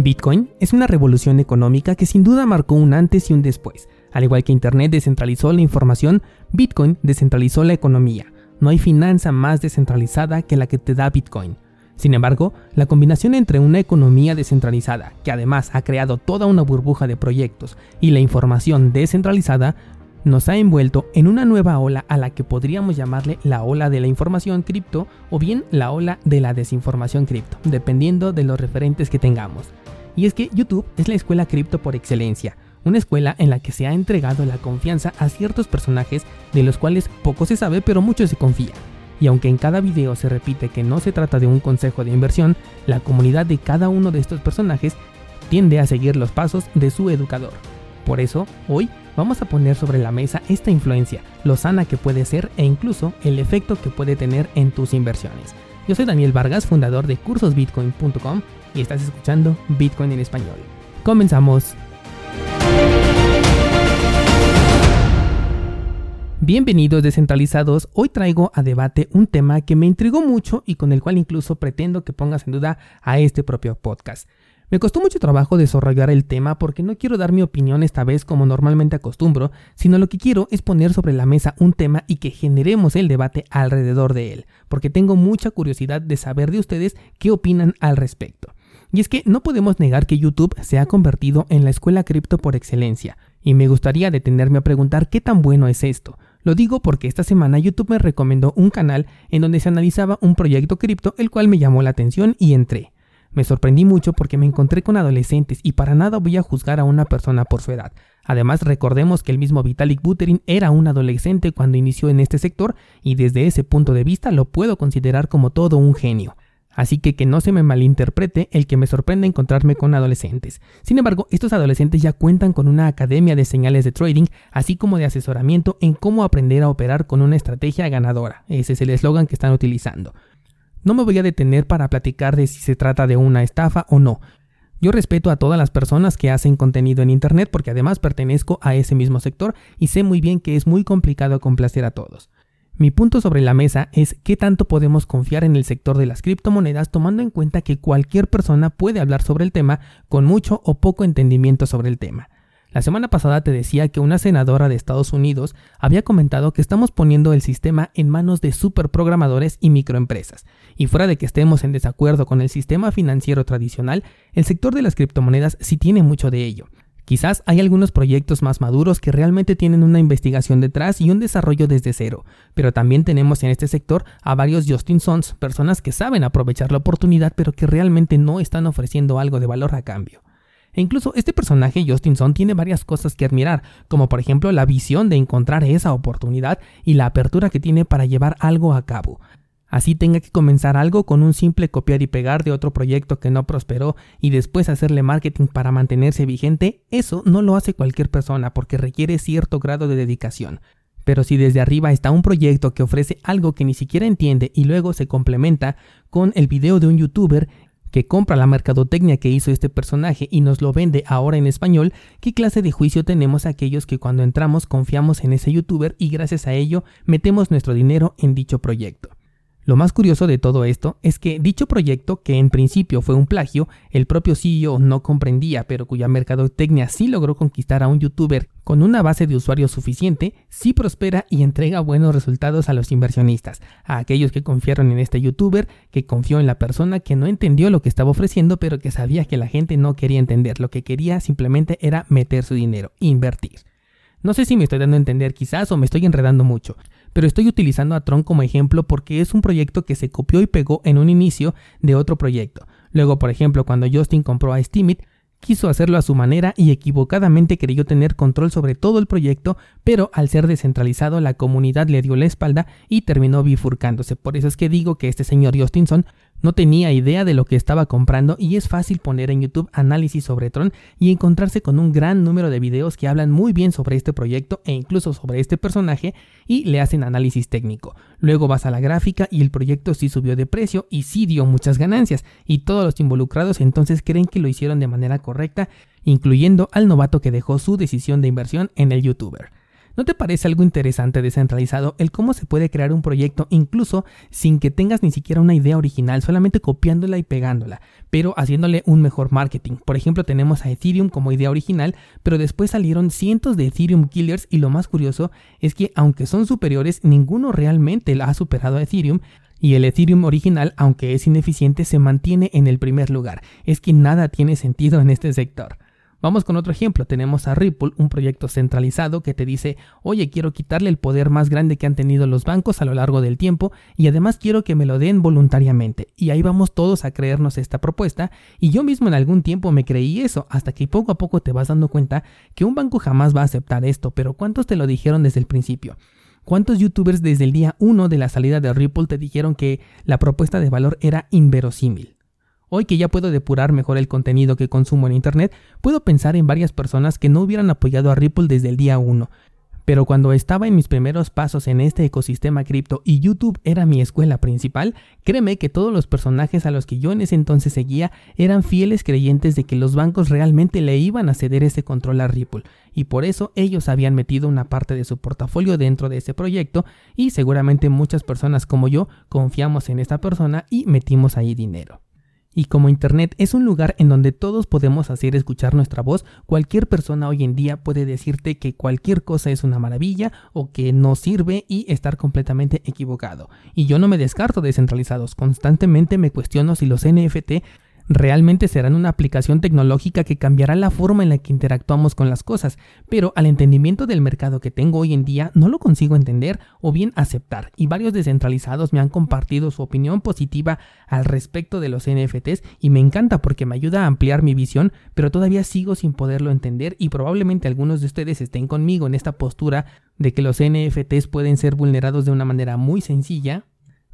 Bitcoin es una revolución económica que sin duda marcó un antes y un después. Al igual que Internet descentralizó la información, Bitcoin descentralizó la economía. No hay finanza más descentralizada que la que te da Bitcoin. Sin embargo, la combinación entre una economía descentralizada, que además ha creado toda una burbuja de proyectos, y la información descentralizada, nos ha envuelto en una nueva ola a la que podríamos llamarle la ola de la información cripto o bien la ola de la desinformación cripto, dependiendo de los referentes que tengamos. Y es que YouTube es la escuela cripto por excelencia, una escuela en la que se ha entregado la confianza a ciertos personajes de los cuales poco se sabe pero mucho se confía. Y aunque en cada video se repite que no se trata de un consejo de inversión, la comunidad de cada uno de estos personajes tiende a seguir los pasos de su educador. Por eso, hoy vamos a poner sobre la mesa esta influencia, lo sana que puede ser e incluso el efecto que puede tener en tus inversiones. Yo soy Daniel Vargas, fundador de cursosbitcoin.com y estás escuchando Bitcoin en español. Comenzamos. Bienvenidos descentralizados, hoy traigo a debate un tema que me intrigó mucho y con el cual incluso pretendo que pongas en duda a este propio podcast. Me costó mucho trabajo desarrollar el tema porque no quiero dar mi opinión esta vez como normalmente acostumbro, sino lo que quiero es poner sobre la mesa un tema y que generemos el debate alrededor de él, porque tengo mucha curiosidad de saber de ustedes qué opinan al respecto. Y es que no podemos negar que YouTube se ha convertido en la escuela cripto por excelencia, y me gustaría detenerme a preguntar qué tan bueno es esto. Lo digo porque esta semana YouTube me recomendó un canal en donde se analizaba un proyecto cripto el cual me llamó la atención y entré. Me sorprendí mucho porque me encontré con adolescentes y para nada voy a juzgar a una persona por su edad. Además, recordemos que el mismo Vitalik Buterin era un adolescente cuando inició en este sector y desde ese punto de vista lo puedo considerar como todo un genio. Así que que no se me malinterprete el que me sorprende encontrarme con adolescentes. Sin embargo, estos adolescentes ya cuentan con una academia de señales de trading, así como de asesoramiento en cómo aprender a operar con una estrategia ganadora. Ese es el eslogan que están utilizando. No me voy a detener para platicar de si se trata de una estafa o no. Yo respeto a todas las personas que hacen contenido en Internet porque además pertenezco a ese mismo sector y sé muy bien que es muy complicado complacer a todos. Mi punto sobre la mesa es qué tanto podemos confiar en el sector de las criptomonedas tomando en cuenta que cualquier persona puede hablar sobre el tema con mucho o poco entendimiento sobre el tema. La semana pasada te decía que una senadora de Estados Unidos había comentado que estamos poniendo el sistema en manos de superprogramadores y microempresas. Y fuera de que estemos en desacuerdo con el sistema financiero tradicional, el sector de las criptomonedas sí tiene mucho de ello. Quizás hay algunos proyectos más maduros que realmente tienen una investigación detrás y un desarrollo desde cero, pero también tenemos en este sector a varios Justin Sons, personas que saben aprovechar la oportunidad pero que realmente no están ofreciendo algo de valor a cambio. E incluso este personaje, Justin Son, tiene varias cosas que admirar, como por ejemplo la visión de encontrar esa oportunidad y la apertura que tiene para llevar algo a cabo. Así tenga que comenzar algo con un simple copiar y pegar de otro proyecto que no prosperó y después hacerle marketing para mantenerse vigente, eso no lo hace cualquier persona porque requiere cierto grado de dedicación. Pero si desde arriba está un proyecto que ofrece algo que ni siquiera entiende y luego se complementa con el video de un youtuber que compra la mercadotecnia que hizo este personaje y nos lo vende ahora en español, ¿qué clase de juicio tenemos aquellos que cuando entramos confiamos en ese youtuber y gracias a ello metemos nuestro dinero en dicho proyecto? Lo más curioso de todo esto es que dicho proyecto, que en principio fue un plagio, el propio CEO no comprendía, pero cuya mercadotecnia sí logró conquistar a un youtuber con una base de usuarios suficiente, sí prospera y entrega buenos resultados a los inversionistas, a aquellos que confiaron en este youtuber, que confió en la persona que no entendió lo que estaba ofreciendo, pero que sabía que la gente no quería entender, lo que quería simplemente era meter su dinero, invertir. No sé si me estoy dando a entender quizás o me estoy enredando mucho, pero estoy utilizando a Tron como ejemplo porque es un proyecto que se copió y pegó en un inicio de otro proyecto. Luego, por ejemplo, cuando Justin compró a Steemit, quiso hacerlo a su manera y equivocadamente creyó tener control sobre todo el proyecto, pero al ser descentralizado la comunidad le dio la espalda y terminó bifurcándose. Por eso es que digo que este señor Justinson no tenía idea de lo que estaba comprando y es fácil poner en YouTube análisis sobre Tron y encontrarse con un gran número de videos que hablan muy bien sobre este proyecto e incluso sobre este personaje y le hacen análisis técnico. Luego vas a la gráfica y el proyecto sí subió de precio y sí dio muchas ganancias y todos los involucrados entonces creen que lo hicieron de manera correcta, incluyendo al novato que dejó su decisión de inversión en el youtuber. ¿No te parece algo interesante descentralizado el cómo se puede crear un proyecto incluso sin que tengas ni siquiera una idea original, solamente copiándola y pegándola, pero haciéndole un mejor marketing? Por ejemplo, tenemos a Ethereum como idea original, pero después salieron cientos de Ethereum killers y lo más curioso es que aunque son superiores, ninguno realmente la ha superado a Ethereum y el Ethereum original, aunque es ineficiente, se mantiene en el primer lugar. Es que nada tiene sentido en este sector. Vamos con otro ejemplo. Tenemos a Ripple, un proyecto centralizado que te dice, oye, quiero quitarle el poder más grande que han tenido los bancos a lo largo del tiempo y además quiero que me lo den voluntariamente. Y ahí vamos todos a creernos esta propuesta y yo mismo en algún tiempo me creí eso hasta que poco a poco te vas dando cuenta que un banco jamás va a aceptar esto, pero ¿cuántos te lo dijeron desde el principio? ¿Cuántos youtubers desde el día 1 de la salida de Ripple te dijeron que la propuesta de valor era inverosímil? Hoy que ya puedo depurar mejor el contenido que consumo en Internet, puedo pensar en varias personas que no hubieran apoyado a Ripple desde el día 1. Pero cuando estaba en mis primeros pasos en este ecosistema cripto y YouTube era mi escuela principal, créeme que todos los personajes a los que yo en ese entonces seguía eran fieles creyentes de que los bancos realmente le iban a ceder ese control a Ripple, y por eso ellos habían metido una parte de su portafolio dentro de ese proyecto y seguramente muchas personas como yo confiamos en esta persona y metimos ahí dinero. Y como Internet es un lugar en donde todos podemos hacer escuchar nuestra voz, cualquier persona hoy en día puede decirte que cualquier cosa es una maravilla o que no sirve y estar completamente equivocado. Y yo no me descarto descentralizados, constantemente me cuestiono si los NFT realmente serán una aplicación tecnológica que cambiará la forma en la que interactuamos con las cosas, pero al entendimiento del mercado que tengo hoy en día no lo consigo entender o bien aceptar, y varios descentralizados me han compartido su opinión positiva al respecto de los NFTs y me encanta porque me ayuda a ampliar mi visión, pero todavía sigo sin poderlo entender y probablemente algunos de ustedes estén conmigo en esta postura de que los NFTs pueden ser vulnerados de una manera muy sencilla,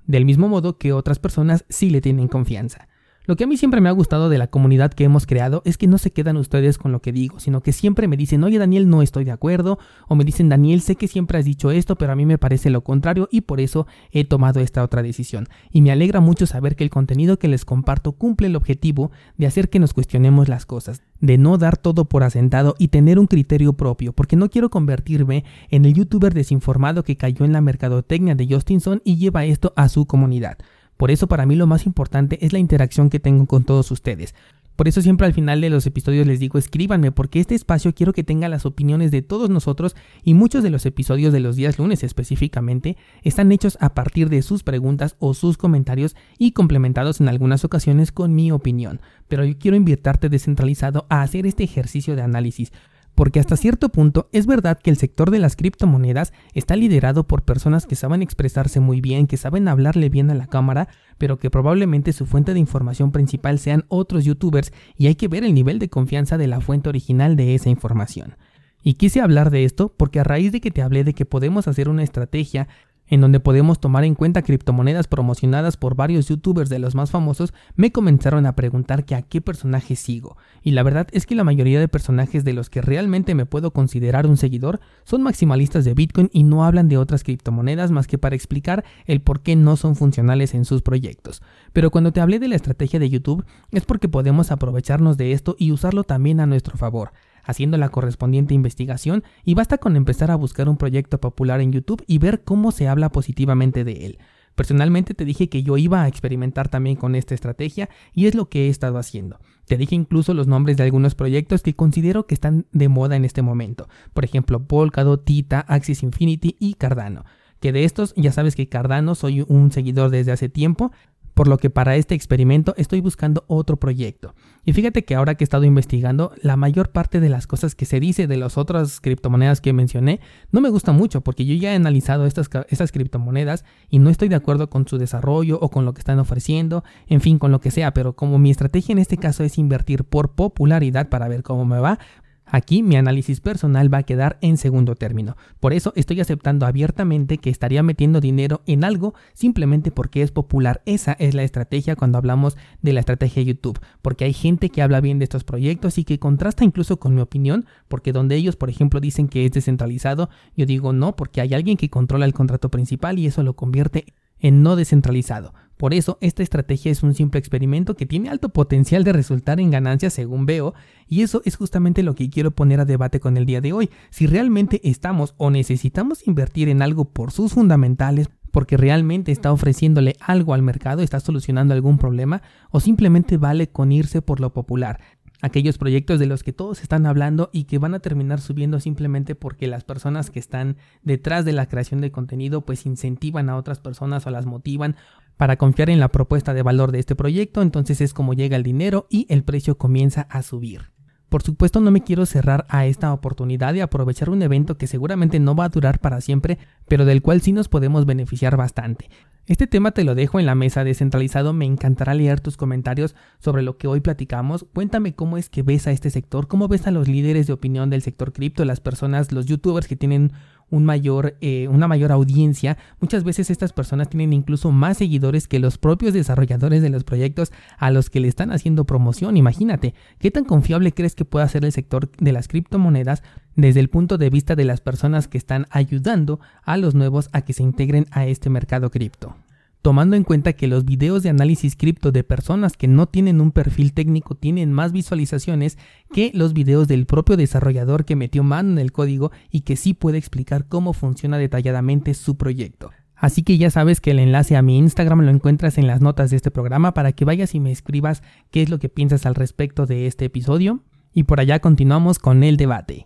del mismo modo que otras personas sí le tienen confianza. Lo que a mí siempre me ha gustado de la comunidad que hemos creado es que no se quedan ustedes con lo que digo, sino que siempre me dicen, oye Daniel, no estoy de acuerdo, o me dicen, Daniel, sé que siempre has dicho esto, pero a mí me parece lo contrario y por eso he tomado esta otra decisión. Y me alegra mucho saber que el contenido que les comparto cumple el objetivo de hacer que nos cuestionemos las cosas, de no dar todo por asentado y tener un criterio propio, porque no quiero convertirme en el youtuber desinformado que cayó en la mercadotecnia de Justinson y lleva esto a su comunidad. Por eso para mí lo más importante es la interacción que tengo con todos ustedes. Por eso siempre al final de los episodios les digo escríbanme porque este espacio quiero que tenga las opiniones de todos nosotros y muchos de los episodios de los días lunes específicamente están hechos a partir de sus preguntas o sus comentarios y complementados en algunas ocasiones con mi opinión. Pero yo quiero invitarte descentralizado a hacer este ejercicio de análisis porque hasta cierto punto es verdad que el sector de las criptomonedas está liderado por personas que saben expresarse muy bien, que saben hablarle bien a la cámara, pero que probablemente su fuente de información principal sean otros youtubers y hay que ver el nivel de confianza de la fuente original de esa información. Y quise hablar de esto porque a raíz de que te hablé de que podemos hacer una estrategia en donde podemos tomar en cuenta criptomonedas promocionadas por varios youtubers de los más famosos, me comenzaron a preguntar que a qué personaje sigo. Y la verdad es que la mayoría de personajes de los que realmente me puedo considerar un seguidor son maximalistas de Bitcoin y no hablan de otras criptomonedas más que para explicar el por qué no son funcionales en sus proyectos. Pero cuando te hablé de la estrategia de YouTube es porque podemos aprovecharnos de esto y usarlo también a nuestro favor haciendo la correspondiente investigación y basta con empezar a buscar un proyecto popular en YouTube y ver cómo se habla positivamente de él. Personalmente te dije que yo iba a experimentar también con esta estrategia y es lo que he estado haciendo. Te dije incluso los nombres de algunos proyectos que considero que están de moda en este momento. Por ejemplo, Polkadot, Tita, Axis Infinity y Cardano. Que de estos ya sabes que Cardano soy un seguidor desde hace tiempo, por lo que para este experimento estoy buscando otro proyecto. Y fíjate que ahora que he estado investigando, la mayor parte de las cosas que se dice de las otras criptomonedas que mencioné no me gusta mucho porque yo ya he analizado estas, criptomonedas y no estoy de acuerdo con su desarrollo o con lo que están ofreciendo, en fin, con lo que sea, pero como mi estrategia en este caso es invertir por popularidad para ver cómo me va, Aquí mi análisis personal va a quedar en segundo término. Por eso estoy aceptando abiertamente que estaría metiendo dinero en algo simplemente porque es popular. Esa es la estrategia cuando hablamos de la estrategia YouTube. Porque hay gente que habla bien de estos proyectos y que contrasta incluso con mi opinión. Porque donde ellos, por ejemplo, dicen que es descentralizado, yo digo no, porque hay alguien que controla el contrato principal y eso lo convierte en no descentralizado. Por eso, esta estrategia es un simple experimento que tiene alto potencial de resultar en ganancias según veo, y eso es justamente lo que quiero poner a debate con el día de hoy. Si realmente estamos o necesitamos invertir en algo por sus fundamentales, porque realmente está ofreciéndole algo al mercado, está solucionando algún problema, o simplemente vale con irse por lo popular aquellos proyectos de los que todos están hablando y que van a terminar subiendo simplemente porque las personas que están detrás de la creación de contenido pues incentivan a otras personas o las motivan para confiar en la propuesta de valor de este proyecto, entonces es como llega el dinero y el precio comienza a subir. Por supuesto no me quiero cerrar a esta oportunidad de aprovechar un evento que seguramente no va a durar para siempre, pero del cual sí nos podemos beneficiar bastante. Este tema te lo dejo en la mesa descentralizado, me encantará leer tus comentarios sobre lo que hoy platicamos. Cuéntame cómo es que ves a este sector, cómo ves a los líderes de opinión del sector cripto, las personas, los youtubers que tienen un mayor, eh, una mayor audiencia. Muchas veces estas personas tienen incluso más seguidores que los propios desarrolladores de los proyectos a los que le están haciendo promoción. Imagínate, ¿qué tan confiable crees que pueda ser el sector de las criptomonedas desde el punto de vista de las personas que están ayudando a los nuevos a que se integren a este mercado cripto. Tomando en cuenta que los videos de análisis cripto de personas que no tienen un perfil técnico tienen más visualizaciones que los videos del propio desarrollador que metió mano en el código y que sí puede explicar cómo funciona detalladamente su proyecto. Así que ya sabes que el enlace a mi Instagram lo encuentras en las notas de este programa para que vayas y me escribas qué es lo que piensas al respecto de este episodio. Y por allá continuamos con el debate.